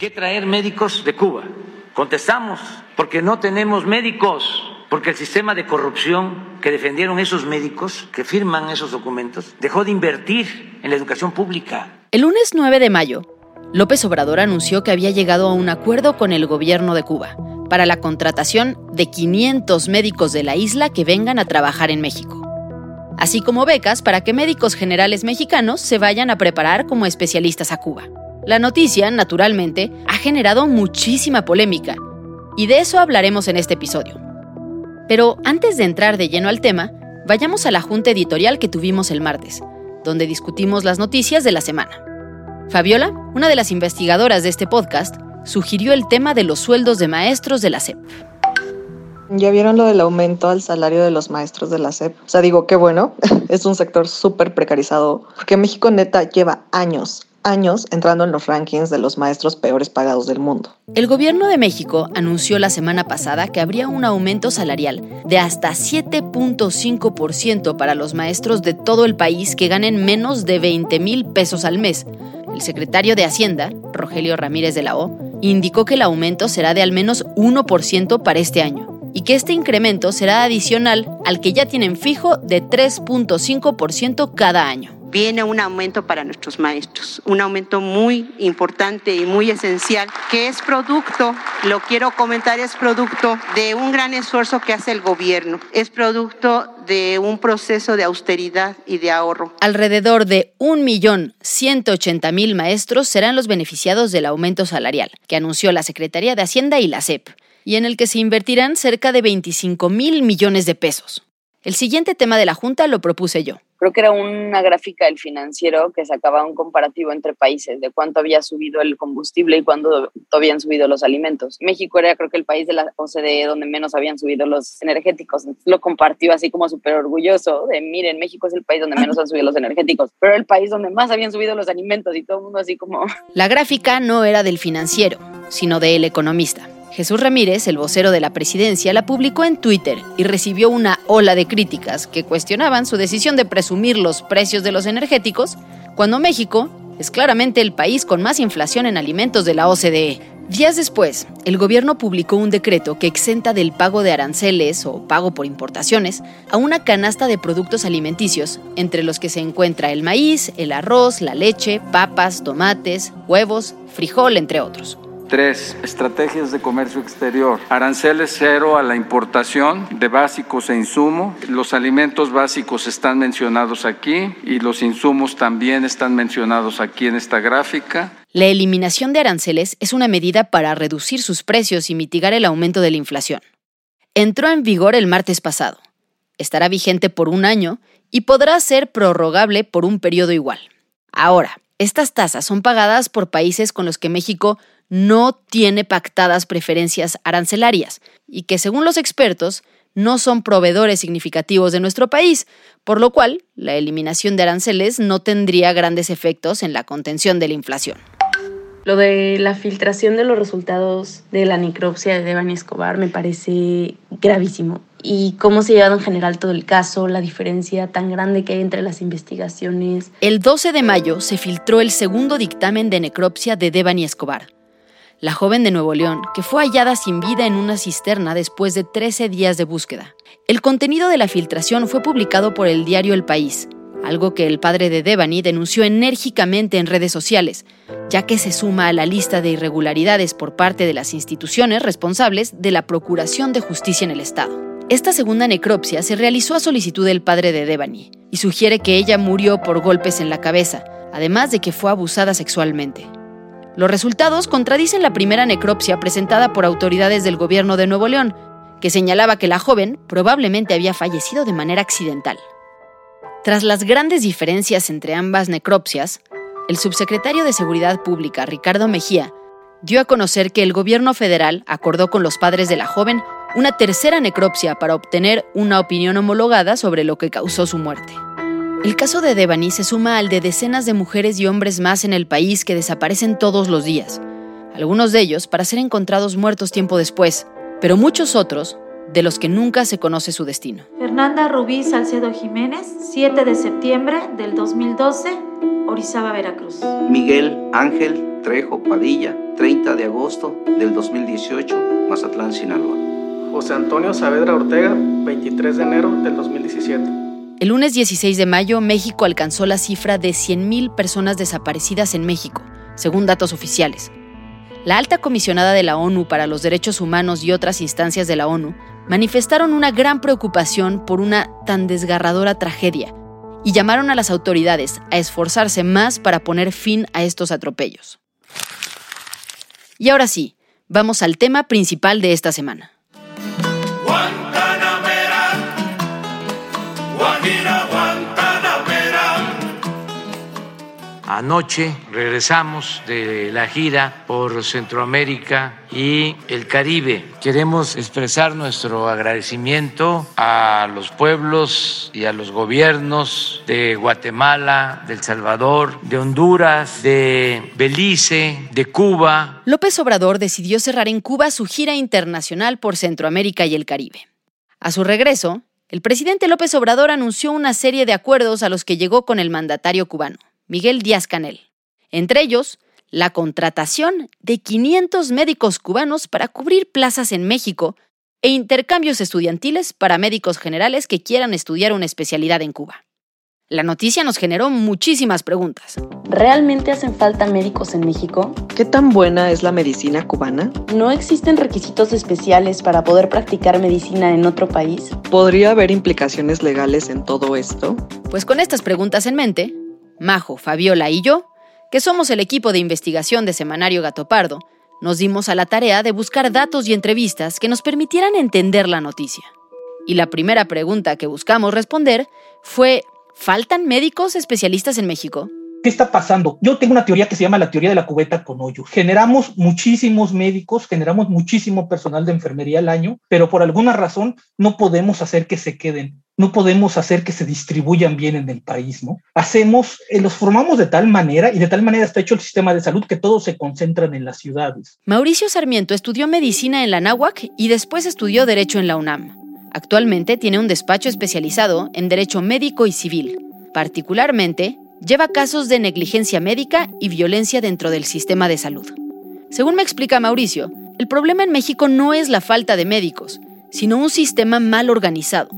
Qué traer médicos de Cuba? Contestamos, porque no tenemos médicos, porque el sistema de corrupción que defendieron esos médicos, que firman esos documentos, dejó de invertir en la educación pública. El lunes 9 de mayo, López Obrador anunció que había llegado a un acuerdo con el gobierno de Cuba para la contratación de 500 médicos de la isla que vengan a trabajar en México, así como becas para que médicos generales mexicanos se vayan a preparar como especialistas a Cuba. La noticia, naturalmente, ha generado muchísima polémica, y de eso hablaremos en este episodio. Pero antes de entrar de lleno al tema, vayamos a la junta editorial que tuvimos el martes, donde discutimos las noticias de la semana. Fabiola, una de las investigadoras de este podcast, sugirió el tema de los sueldos de maestros de la SEP. ¿Ya vieron lo del aumento al salario de los maestros de la SEP? O sea, digo, qué bueno, es un sector súper precarizado, porque México neta lleva años, años entrando en los rankings de los maestros peores pagados del mundo. El gobierno de México anunció la semana pasada que habría un aumento salarial de hasta 7.5% para los maestros de todo el país que ganen menos de 20 mil pesos al mes. El secretario de Hacienda, Rogelio Ramírez de la O, indicó que el aumento será de al menos 1% para este año y que este incremento será adicional al que ya tienen fijo de 3.5% cada año viene un aumento para nuestros maestros, un aumento muy importante y muy esencial, que es producto, lo quiero comentar, es producto de un gran esfuerzo que hace el gobierno, es producto de un proceso de austeridad y de ahorro. Alrededor de 1.180.000 maestros serán los beneficiados del aumento salarial, que anunció la Secretaría de Hacienda y la SEP, y en el que se invertirán cerca de 25 mil millones de pesos. El siguiente tema de la Junta lo propuse yo creo que era una gráfica del financiero que sacaba un comparativo entre países de cuánto había subido el combustible y cuánto habían subido los alimentos. México era creo que el país de la OCDE donde menos habían subido los energéticos. lo compartió así como súper orgulloso de, miren, México es el país donde menos han subido los energéticos, pero el país donde más habían subido los alimentos y todo el mundo así como... La gráfica no era del financiero, sino del economista. Jesús Ramírez, el vocero de la presidencia, la publicó en Twitter y recibió una ola de críticas que cuestionaban su decisión de presumir los precios de los energéticos, cuando México es claramente el país con más inflación en alimentos de la OCDE. Días después, el gobierno publicó un decreto que exenta del pago de aranceles o pago por importaciones a una canasta de productos alimenticios, entre los que se encuentra el maíz, el arroz, la leche, papas, tomates, huevos, frijol, entre otros. Tres, estrategias de comercio exterior. Aranceles cero a la importación de básicos e insumos. Los alimentos básicos están mencionados aquí y los insumos también están mencionados aquí en esta gráfica. La eliminación de aranceles es una medida para reducir sus precios y mitigar el aumento de la inflación. Entró en vigor el martes pasado. Estará vigente por un año y podrá ser prorrogable por un periodo igual. Ahora, estas tasas son pagadas por países con los que México no tiene pactadas preferencias arancelarias y que según los expertos no son proveedores significativos de nuestro país, por lo cual la eliminación de aranceles no tendría grandes efectos en la contención de la inflación. Lo de la filtración de los resultados de la necropsia de Devani Escobar me parece gravísimo. Y cómo se ha llevado en general todo el caso, la diferencia tan grande que hay entre las investigaciones. El 12 de mayo se filtró el segundo dictamen de necropsia de Devani Escobar la joven de Nuevo León, que fue hallada sin vida en una cisterna después de 13 días de búsqueda. El contenido de la filtración fue publicado por el diario El País, algo que el padre de Devani denunció enérgicamente en redes sociales, ya que se suma a la lista de irregularidades por parte de las instituciones responsables de la Procuración de Justicia en el Estado. Esta segunda necropsia se realizó a solicitud del padre de Devani y sugiere que ella murió por golpes en la cabeza, además de que fue abusada sexualmente. Los resultados contradicen la primera necropsia presentada por autoridades del gobierno de Nuevo León, que señalaba que la joven probablemente había fallecido de manera accidental. Tras las grandes diferencias entre ambas necropsias, el subsecretario de Seguridad Pública, Ricardo Mejía, dio a conocer que el gobierno federal acordó con los padres de la joven una tercera necropsia para obtener una opinión homologada sobre lo que causó su muerte. El caso de Devani se suma al de decenas de mujeres y hombres más en el país que desaparecen todos los días, algunos de ellos para ser encontrados muertos tiempo después, pero muchos otros de los que nunca se conoce su destino. Fernanda Rubí Salcedo Jiménez, 7 de septiembre del 2012, Orizaba, Veracruz. Miguel Ángel Trejo Padilla, 30 de agosto del 2018, Mazatlán, Sinaloa. José Antonio Saavedra Ortega, 23 de enero del 2017. El lunes 16 de mayo, México alcanzó la cifra de 100.000 personas desaparecidas en México, según datos oficiales. La alta comisionada de la ONU para los Derechos Humanos y otras instancias de la ONU manifestaron una gran preocupación por una tan desgarradora tragedia y llamaron a las autoridades a esforzarse más para poner fin a estos atropellos. Y ahora sí, vamos al tema principal de esta semana. Anoche regresamos de la gira por Centroamérica y el Caribe. Queremos expresar nuestro agradecimiento a los pueblos y a los gobiernos de Guatemala, de El Salvador, de Honduras, de Belice, de Cuba. López Obrador decidió cerrar en Cuba su gira internacional por Centroamérica y el Caribe. A su regreso, el presidente López Obrador anunció una serie de acuerdos a los que llegó con el mandatario cubano. Miguel Díaz Canel. Entre ellos, la contratación de 500 médicos cubanos para cubrir plazas en México e intercambios estudiantiles para médicos generales que quieran estudiar una especialidad en Cuba. La noticia nos generó muchísimas preguntas. ¿Realmente hacen falta médicos en México? ¿Qué tan buena es la medicina cubana? ¿No existen requisitos especiales para poder practicar medicina en otro país? ¿Podría haber implicaciones legales en todo esto? Pues con estas preguntas en mente, Majo, Fabiola y yo, que somos el equipo de investigación de Semanario Gato Pardo, nos dimos a la tarea de buscar datos y entrevistas que nos permitieran entender la noticia. Y la primera pregunta que buscamos responder fue, ¿faltan médicos especialistas en México? ¿Qué está pasando? Yo tengo una teoría que se llama la teoría de la cubeta con hoyo. Generamos muchísimos médicos, generamos muchísimo personal de enfermería al año, pero por alguna razón no podemos hacer que se queden no podemos hacer que se distribuyan bien en el país, ¿no? Hacemos, eh, los formamos de tal manera y de tal manera está hecho el sistema de salud que todos se concentran en las ciudades. Mauricio Sarmiento estudió medicina en la Náhuac y después estudió Derecho en la UNAM. Actualmente tiene un despacho especializado en Derecho Médico y Civil. Particularmente, lleva casos de negligencia médica y violencia dentro del sistema de salud. Según me explica Mauricio, el problema en México no es la falta de médicos, sino un sistema mal organizado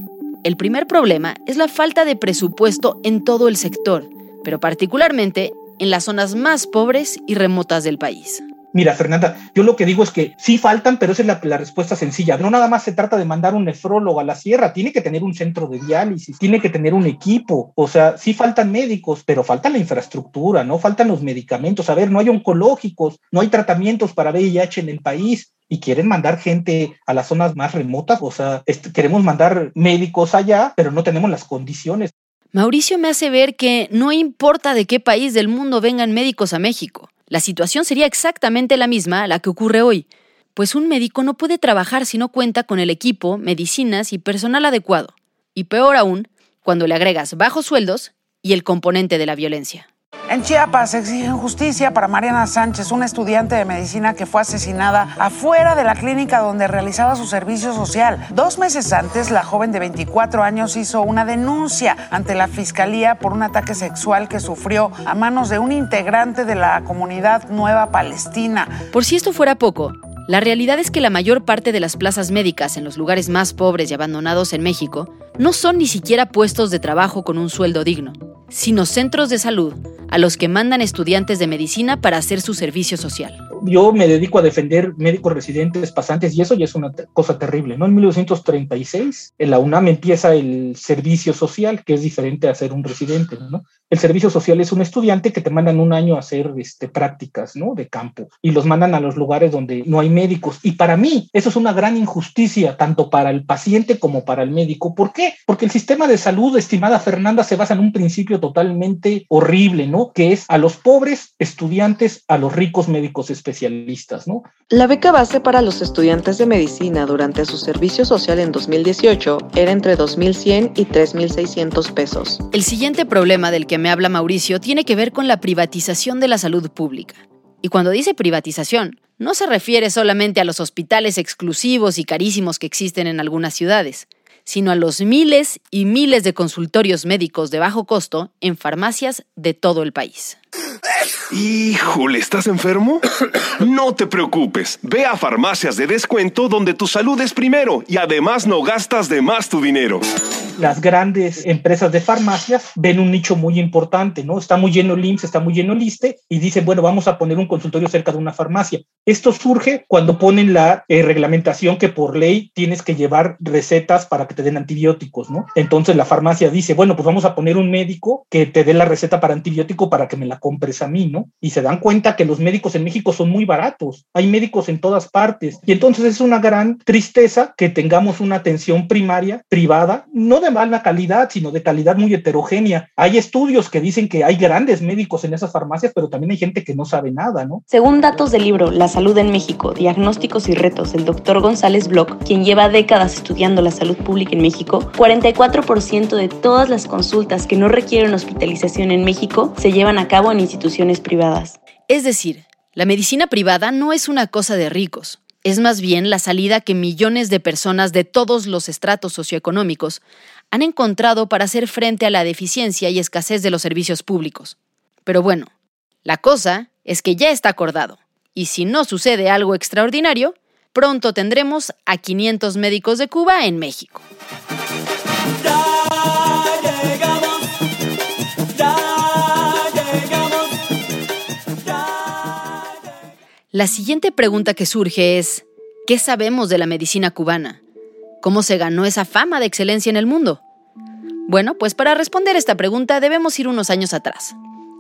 el primer problema es la falta de presupuesto en todo el sector, pero particularmente en las zonas más pobres y remotas del país. Mira, Fernanda, yo lo que digo es que sí faltan, pero esa es la, respuesta sencilla. No nada más se trata de mandar un nefrólogo a la sierra, tiene que tener un centro de diálisis, tiene que tener un equipo. O sea, sí faltan médicos, pero falta la infraestructura, ¿no? Faltan los medicamentos. A ver, no hay oncológicos, no hay tratamientos para VIH en el país y quieren mandar gente a las zonas más remotas. O sea, queremos mandar médicos allá, pero no tenemos las condiciones. Mauricio me hace ver que no importa de qué país del mundo vengan médicos a México la situación sería exactamente la misma a la que ocurre hoy, pues un médico no puede trabajar si no cuenta con el equipo, medicinas y personal adecuado. Y peor aún, cuando le agregas bajos sueldos y el componente de la violencia. En Chiapas exigen justicia para Mariana Sánchez, una estudiante de medicina que fue asesinada afuera de la clínica donde realizaba su servicio social. Dos meses antes, la joven de 24 años hizo una denuncia ante la fiscalía por un ataque sexual que sufrió a manos de un integrante de la comunidad Nueva Palestina. Por si esto fuera poco, la realidad es que la mayor parte de las plazas médicas en los lugares más pobres y abandonados en México no son ni siquiera puestos de trabajo con un sueldo digno, sino centros de salud a los que mandan estudiantes de medicina para hacer su servicio social. Yo me dedico a defender médicos residentes, pasantes, y eso ya es una cosa terrible, ¿no? En 1936, en la UNAM empieza el servicio social, que es diferente a ser un residente, ¿no? El servicio social es un estudiante que te mandan un año a hacer este, prácticas, ¿no? De campo, y los mandan a los lugares donde no hay médicos. Y para mí, eso es una gran injusticia, tanto para el paciente como para el médico. ¿Por qué? Porque el sistema de salud, estimada Fernanda, se basa en un principio totalmente horrible, ¿no? Que es a los pobres estudiantes, a los ricos médicos especialistas, ¿no? La beca base para los estudiantes de medicina durante su servicio social en 2018 era entre 2.100 y 3.600 pesos. El siguiente problema del que me habla Mauricio tiene que ver con la privatización de la salud pública. Y cuando dice privatización, no se refiere solamente a los hospitales exclusivos y carísimos que existen en algunas ciudades sino a los miles y miles de consultorios médicos de bajo costo en farmacias de todo el país. Híjole, ¿estás enfermo? No te preocupes. Ve a farmacias de descuento donde tu salud es primero y además no gastas de más tu dinero. Las grandes empresas de farmacias ven un nicho muy importante, ¿no? Está muy lleno el IMSS, está muy lleno el ISTE y dicen, bueno, vamos a poner un consultorio cerca de una farmacia. Esto surge cuando ponen la eh, reglamentación que por ley tienes que llevar recetas para que te den antibióticos, ¿no? Entonces la farmacia dice, bueno, pues vamos a poner un médico que te dé la receta para antibiótico para que me la compres a mí, ¿no? Y se dan cuenta que los médicos en México son muy baratos, hay médicos en todas partes. Y entonces es una gran tristeza que tengamos una atención primaria privada, no de mala calidad, sino de calidad muy heterogénea. Hay estudios que dicen que hay grandes médicos en esas farmacias, pero también hay gente que no sabe nada, ¿no? Según datos del libro La salud en México, diagnósticos y retos del doctor González Bloch, quien lleva décadas estudiando la salud pública en México, 44% de todas las consultas que no requieren hospitalización en México se llevan a cabo en instituciones privadas. Es decir, la medicina privada no es una cosa de ricos, es más bien la salida que millones de personas de todos los estratos socioeconómicos han encontrado para hacer frente a la deficiencia y escasez de los servicios públicos. Pero bueno, la cosa es que ya está acordado, y si no sucede algo extraordinario, pronto tendremos a 500 médicos de Cuba en México. La siguiente pregunta que surge es, ¿qué sabemos de la medicina cubana? ¿Cómo se ganó esa fama de excelencia en el mundo? Bueno, pues para responder esta pregunta debemos ir unos años atrás,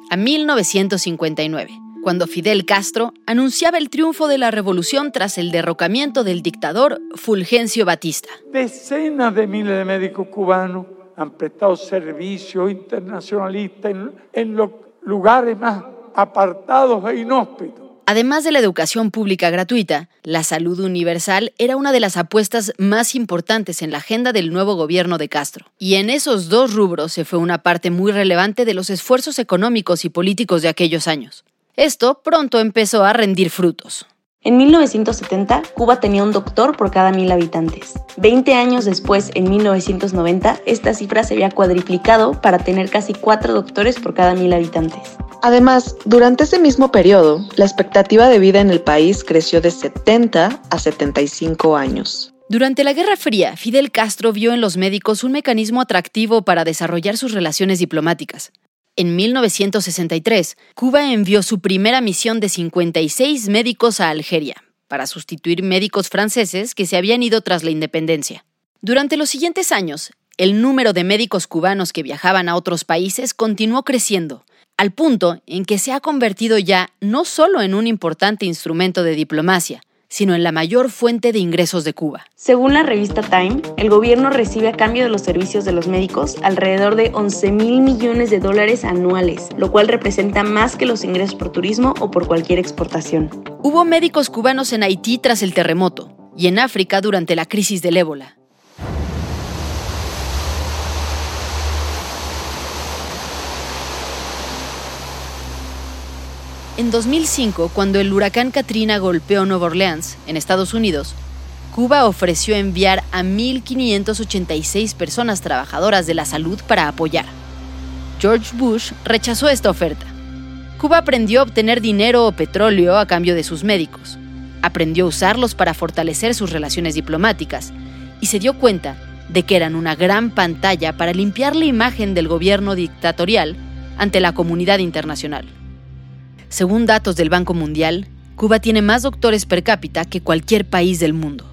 a 1959, cuando Fidel Castro anunciaba el triunfo de la revolución tras el derrocamiento del dictador Fulgencio Batista. Decenas de miles de médicos cubanos han prestado servicio internacionalista en, en los lugares más apartados e inhóspitos Además de la educación pública gratuita, la salud universal era una de las apuestas más importantes en la agenda del nuevo gobierno de Castro. Y en esos dos rubros se fue una parte muy relevante de los esfuerzos económicos y políticos de aquellos años. Esto pronto empezó a rendir frutos. En 1970, Cuba tenía un doctor por cada mil habitantes. Veinte años después, en 1990, esta cifra se había cuadriplicado para tener casi cuatro doctores por cada mil habitantes. Además, durante ese mismo periodo, la expectativa de vida en el país creció de 70 a 75 años. Durante la Guerra Fría, Fidel Castro vio en los médicos un mecanismo atractivo para desarrollar sus relaciones diplomáticas. En 1963, Cuba envió su primera misión de 56 médicos a Algeria, para sustituir médicos franceses que se habían ido tras la independencia. Durante los siguientes años, el número de médicos cubanos que viajaban a otros países continuó creciendo, al punto en que se ha convertido ya no solo en un importante instrumento de diplomacia, sino en la mayor fuente de ingresos de Cuba. Según la revista Time, el gobierno recibe a cambio de los servicios de los médicos alrededor de 11 mil millones de dólares anuales, lo cual representa más que los ingresos por turismo o por cualquier exportación. Hubo médicos cubanos en Haití tras el terremoto y en África durante la crisis del ébola. En 2005, cuando el huracán Katrina golpeó Nueva Orleans, en Estados Unidos, Cuba ofreció enviar a 1.586 personas trabajadoras de la salud para apoyar. George Bush rechazó esta oferta. Cuba aprendió a obtener dinero o petróleo a cambio de sus médicos. Aprendió a usarlos para fortalecer sus relaciones diplomáticas y se dio cuenta de que eran una gran pantalla para limpiar la imagen del gobierno dictatorial ante la comunidad internacional. Según datos del Banco Mundial, Cuba tiene más doctores per cápita que cualquier país del mundo.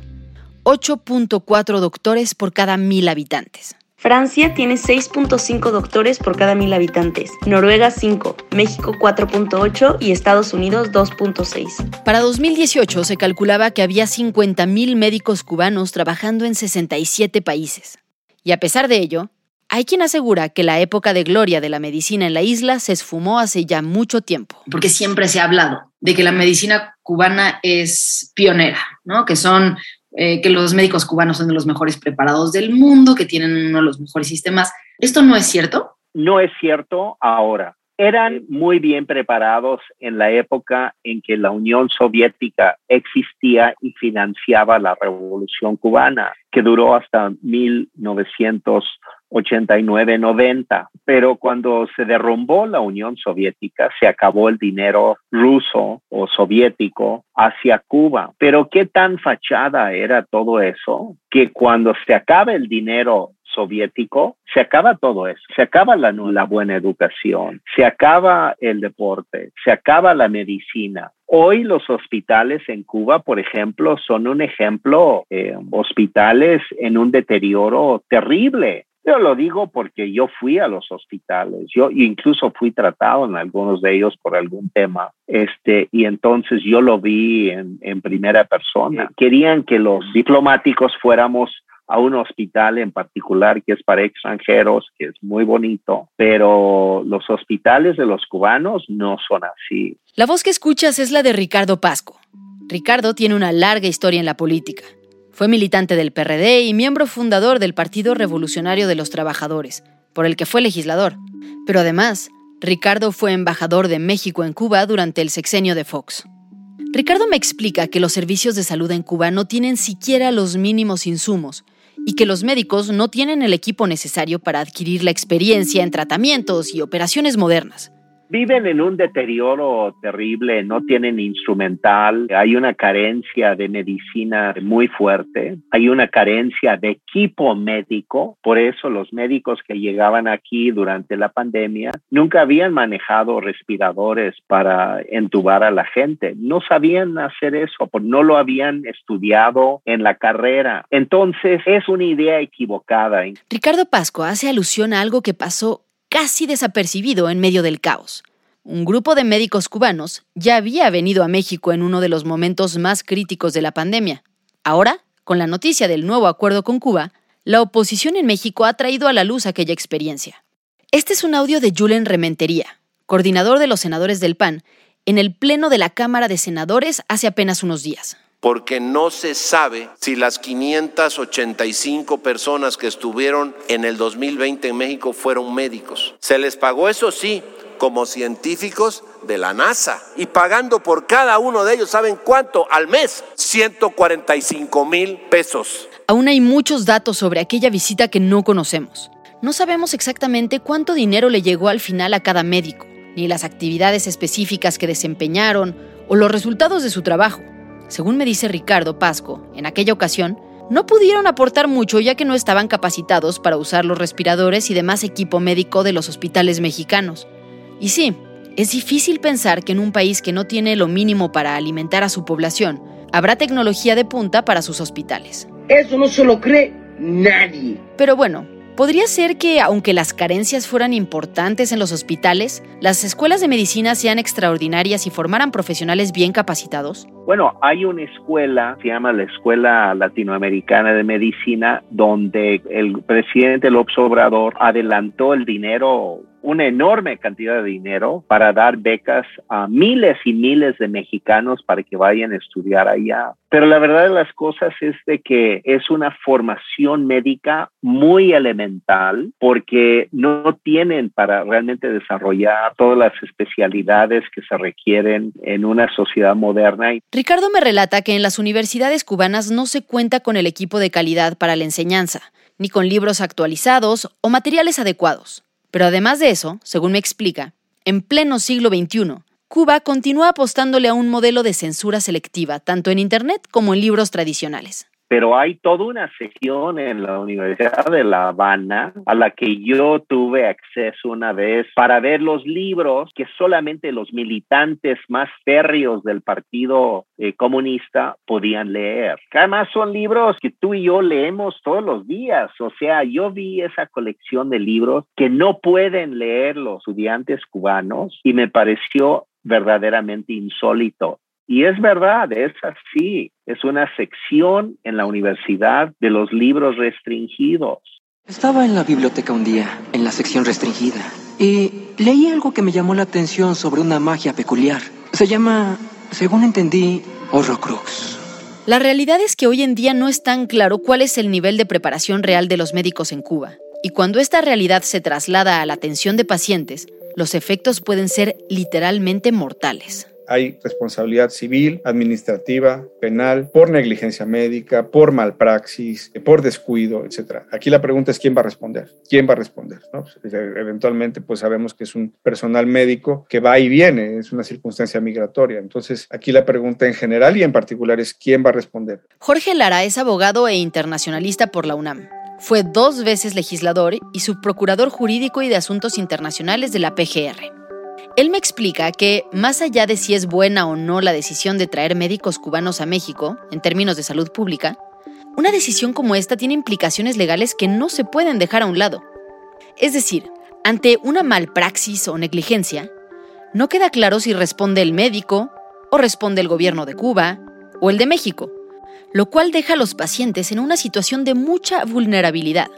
8.4 doctores por cada mil habitantes. Francia tiene 6.5 doctores por cada mil habitantes, Noruega 5, México 4.8 y Estados Unidos 2.6. Para 2018 se calculaba que había 50.000 médicos cubanos trabajando en 67 países. Y a pesar de ello, hay quien asegura que la época de gloria de la medicina en la isla se esfumó hace ya mucho tiempo. Porque siempre se ha hablado de que la medicina cubana es pionera, ¿no? Que son eh, que los médicos cubanos son de los mejores preparados del mundo, que tienen uno de los mejores sistemas. ¿Esto no es cierto? No es cierto ahora. Eran muy bien preparados en la época en que la Unión Soviética existía y financiaba la Revolución cubana, que duró hasta 1900. 89-90, pero cuando se derrumbó la Unión Soviética, se acabó el dinero ruso o soviético hacia Cuba. Pero qué tan fachada era todo eso, que cuando se acaba el dinero soviético, se acaba todo eso, se acaba la, buena educación, se acaba el deporte, se acaba la medicina. Hoy los hospitales en Cuba, por ejemplo, son un ejemplo, eh, hospitales en un deterioro terrible. Yo lo digo porque yo fui a los hospitales, yo incluso fui tratado en algunos de ellos por algún tema, este, y entonces yo lo vi en, en primera persona. Querían que los diplomáticos fuéramos a un hospital en particular que es para extranjeros, que es muy bonito, pero los hospitales de los cubanos no son así. La voz que escuchas es la de Ricardo Pasco. Ricardo tiene una larga historia en la política. Fue militante del PRD y miembro fundador del Partido Revolucionario de los Trabajadores, por el que fue legislador. Pero además, Ricardo fue embajador de México en Cuba durante el sexenio de Fox. Ricardo me explica que los servicios de salud en Cuba no tienen siquiera los mínimos insumos y que los médicos no tienen el equipo necesario para adquirir la experiencia en tratamientos y operaciones modernas viven en un deterioro terrible, no tienen instrumental, hay una carencia de medicina muy fuerte, hay una carencia de equipo médico, por eso los médicos que llegaban aquí durante la pandemia nunca habían manejado respiradores para entubar a la gente, no sabían hacer eso, no lo habían estudiado en la carrera. Entonces es una idea equivocada. Ricardo Pasco hace alusión a algo que pasó casi desapercibido en medio del caos. Un grupo de médicos cubanos ya había venido a México en uno de los momentos más críticos de la pandemia. Ahora, con la noticia del nuevo acuerdo con Cuba, la oposición en México ha traído a la luz aquella experiencia. Este es un audio de Julen Rementería, coordinador de los senadores del PAN, en el Pleno de la Cámara de Senadores hace apenas unos días porque no se sabe si las 585 personas que estuvieron en el 2020 en México fueron médicos. Se les pagó, eso sí, como científicos de la NASA y pagando por cada uno de ellos, ¿saben cuánto? Al mes, 145 mil pesos. Aún hay muchos datos sobre aquella visita que no conocemos. No sabemos exactamente cuánto dinero le llegó al final a cada médico, ni las actividades específicas que desempeñaron o los resultados de su trabajo. Según me dice Ricardo Pasco, en aquella ocasión, no pudieron aportar mucho ya que no estaban capacitados para usar los respiradores y demás equipo médico de los hospitales mexicanos. Y sí, es difícil pensar que en un país que no tiene lo mínimo para alimentar a su población, habrá tecnología de punta para sus hospitales. Eso no se lo cree nadie. Pero bueno, ¿Podría ser que, aunque las carencias fueran importantes en los hospitales, las escuelas de medicina sean extraordinarias y formaran profesionales bien capacitados? Bueno, hay una escuela, se llama la Escuela Latinoamericana de Medicina, donde el presidente López Obrador adelantó el dinero una enorme cantidad de dinero para dar becas a miles y miles de mexicanos para que vayan a estudiar allá. Pero la verdad de las cosas es de que es una formación médica muy elemental porque no tienen para realmente desarrollar todas las especialidades que se requieren en una sociedad moderna. Ricardo me relata que en las universidades cubanas no se cuenta con el equipo de calidad para la enseñanza, ni con libros actualizados o materiales adecuados. Pero además de eso, según me explica, en pleno siglo XXI, Cuba continúa apostándole a un modelo de censura selectiva, tanto en Internet como en libros tradicionales pero hay toda una sección en la Universidad de La Habana a la que yo tuve acceso una vez para ver los libros que solamente los militantes más férreos del Partido eh, Comunista podían leer. Además son libros que tú y yo leemos todos los días. O sea, yo vi esa colección de libros que no pueden leer los estudiantes cubanos y me pareció verdaderamente insólito. Y es verdad, es así. Es una sección en la universidad de los libros restringidos. Estaba en la biblioteca un día, en la sección restringida, y leí algo que me llamó la atención sobre una magia peculiar. Se llama, según entendí, Horrocrux. La realidad es que hoy en día no es tan claro cuál es el nivel de preparación real de los médicos en Cuba. Y cuando esta realidad se traslada a la atención de pacientes, los efectos pueden ser literalmente mortales hay responsabilidad civil, administrativa, penal, por negligencia médica, por malpraxis, por descuido, etc. Aquí la pregunta es quién va a responder. ¿Quién va a responder? Pues, e, eventualmente, pues sabemos que es un personal médico que va y viene, es una circunstancia migratoria. Entonces, aquí la pregunta en general y en particular es quién va a responder. Jorge Lara es abogado e internacionalista por la UNAM. Fue dos veces legislador y subprocurador jurídico y de asuntos internacionales de la PGR. Él me explica que, más allá de si es buena o no la decisión de traer médicos cubanos a México, en términos de salud pública, una decisión como esta tiene implicaciones legales que no se pueden dejar a un lado. Es decir, ante una malpraxis o negligencia, no queda claro si responde el médico, o responde el gobierno de Cuba, o el de México, lo cual deja a los pacientes en una situación de mucha vulnerabilidad.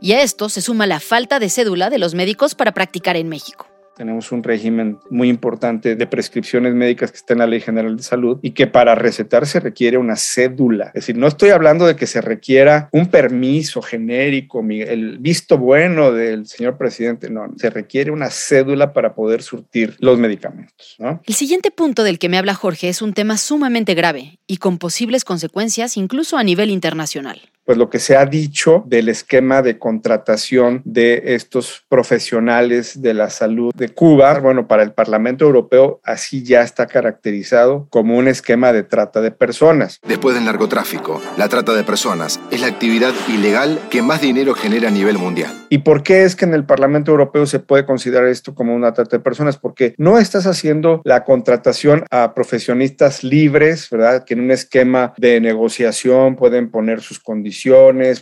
Y a esto se suma la falta de cédula de los médicos para practicar en México. Tenemos un régimen muy importante de prescripciones médicas que está en la Ley General de Salud y que para recetar se requiere una cédula. Es decir, no estoy hablando de que se requiera un permiso genérico, el visto bueno del señor presidente, no, se requiere una cédula para poder surtir los medicamentos. El siguiente punto del que me habla Jorge es un tema sumamente grave y con posibles consecuencias incluso a nivel internacional pues lo que se ha dicho del esquema de contratación de estos profesionales de la salud de Cuba, bueno, para el Parlamento Europeo así ya está caracterizado como un esquema de trata de personas. Después del narcotráfico, la trata de personas es la actividad ilegal que más dinero genera a nivel mundial. ¿Y por qué es que en el Parlamento Europeo se puede considerar esto como una trata de personas? Porque no estás haciendo la contratación a profesionistas libres, ¿verdad? Que en un esquema de negociación pueden poner sus condiciones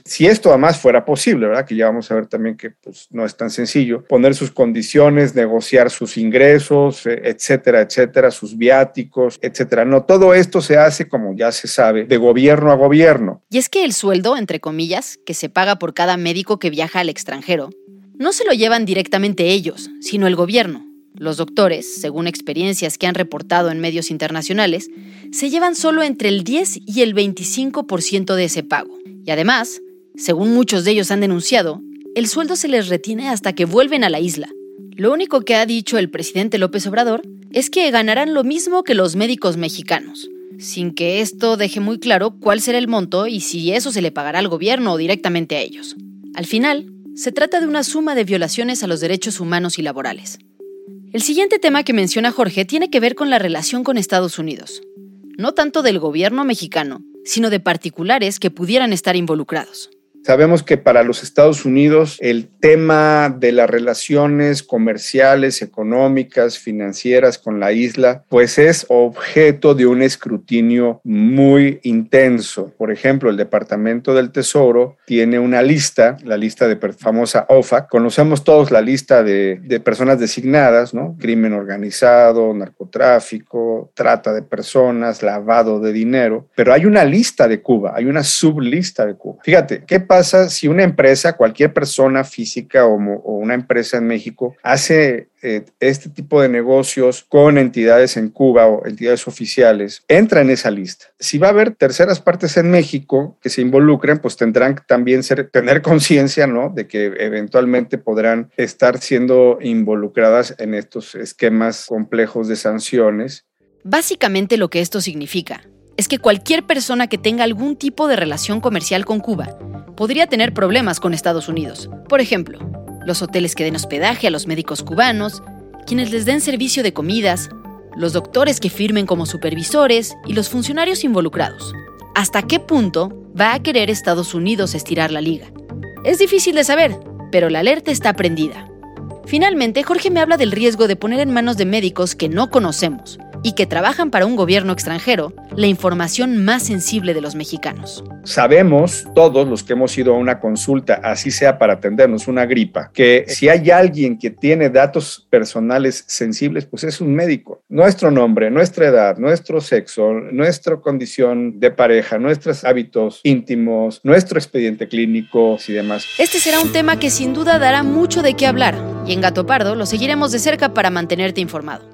si esto además fuera posible, ¿verdad? Que ya vamos a ver también que pues, no es tan sencillo, poner sus condiciones, negociar sus ingresos, eh, etcétera, etcétera, sus viáticos, etcétera. No, todo esto se hace, como ya se sabe, de gobierno a gobierno. Y es que el sueldo, entre comillas, que se paga por cada médico que viaja al extranjero, no se lo llevan directamente ellos, sino el gobierno. Los doctores, según experiencias que han reportado en medios internacionales, se llevan solo entre el 10 y el 25% de ese pago. Y además, según muchos de ellos han denunciado, el sueldo se les retiene hasta que vuelven a la isla. Lo único que ha dicho el presidente López Obrador es que ganarán lo mismo que los médicos mexicanos, sin que esto deje muy claro cuál será el monto y si eso se le pagará al gobierno o directamente a ellos. Al final, se trata de una suma de violaciones a los derechos humanos y laborales. El siguiente tema que menciona Jorge tiene que ver con la relación con Estados Unidos, no tanto del gobierno mexicano, sino de particulares que pudieran estar involucrados. Sabemos que para los Estados Unidos el tema de las relaciones comerciales, económicas, financieras con la isla, pues es objeto de un escrutinio muy intenso. Por ejemplo, el Departamento del Tesoro tiene una lista, la lista de famosa OFAC. Conocemos todos la lista de, de personas designadas, ¿no? Crimen organizado, narcotráfico, trata de personas, lavado de dinero. Pero hay una lista de Cuba, hay una sublista de Cuba. Fíjate, ¿qué pasa? Pasa si una empresa, cualquier persona física o, una empresa en México hace eh, este tipo de negocios con entidades en Cuba o entidades oficiales, entra en esa lista. Si va a haber terceras partes en México que se involucren, pues tendrán también tener conciencia, ¿no? De que eventualmente podrán estar siendo involucradas en estos esquemas complejos de sanciones. Básicamente lo que esto significa es que cualquier persona que tenga algún tipo de relación comercial con Cuba podría tener problemas con Estados Unidos. Por ejemplo, los hoteles que den hospedaje a los médicos cubanos, quienes les den servicio de comidas, los doctores que firmen como supervisores y los funcionarios involucrados. ¿Hasta qué punto va a querer Estados Unidos estirar la liga? Es difícil de saber, pero la alerta está prendida. Finalmente, Jorge me habla del riesgo de poner en manos de médicos que no conocemos y que trabajan para un gobierno extranjero la información más sensible de los mexicanos. Sabemos, todos los que hemos ido a una consulta, así sea para atendernos una gripa, que si hay alguien que tiene datos personales sensibles, pues es un médico. Nuestro nombre, nuestra edad, nuestro sexo, nuestra condición de pareja, nuestros hábitos íntimos, nuestro expediente clínico y demás. Este será un tema que sin duda dará mucho de qué hablar y en Gato Pardo lo seguiremos de cerca para mantenerte informado.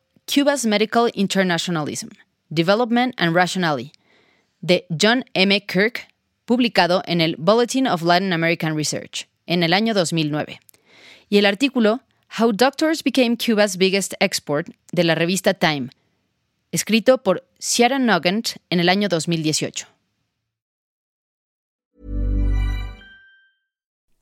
Cuba's Medical Internationalism, Development and Rationality, de John M. Kirk, publicado en el Bulletin of Latin American Research en el año 2009, y el artículo How Doctors Became Cuba's Biggest Export de la revista Time, escrito por Sierra Nugent en el año 2018.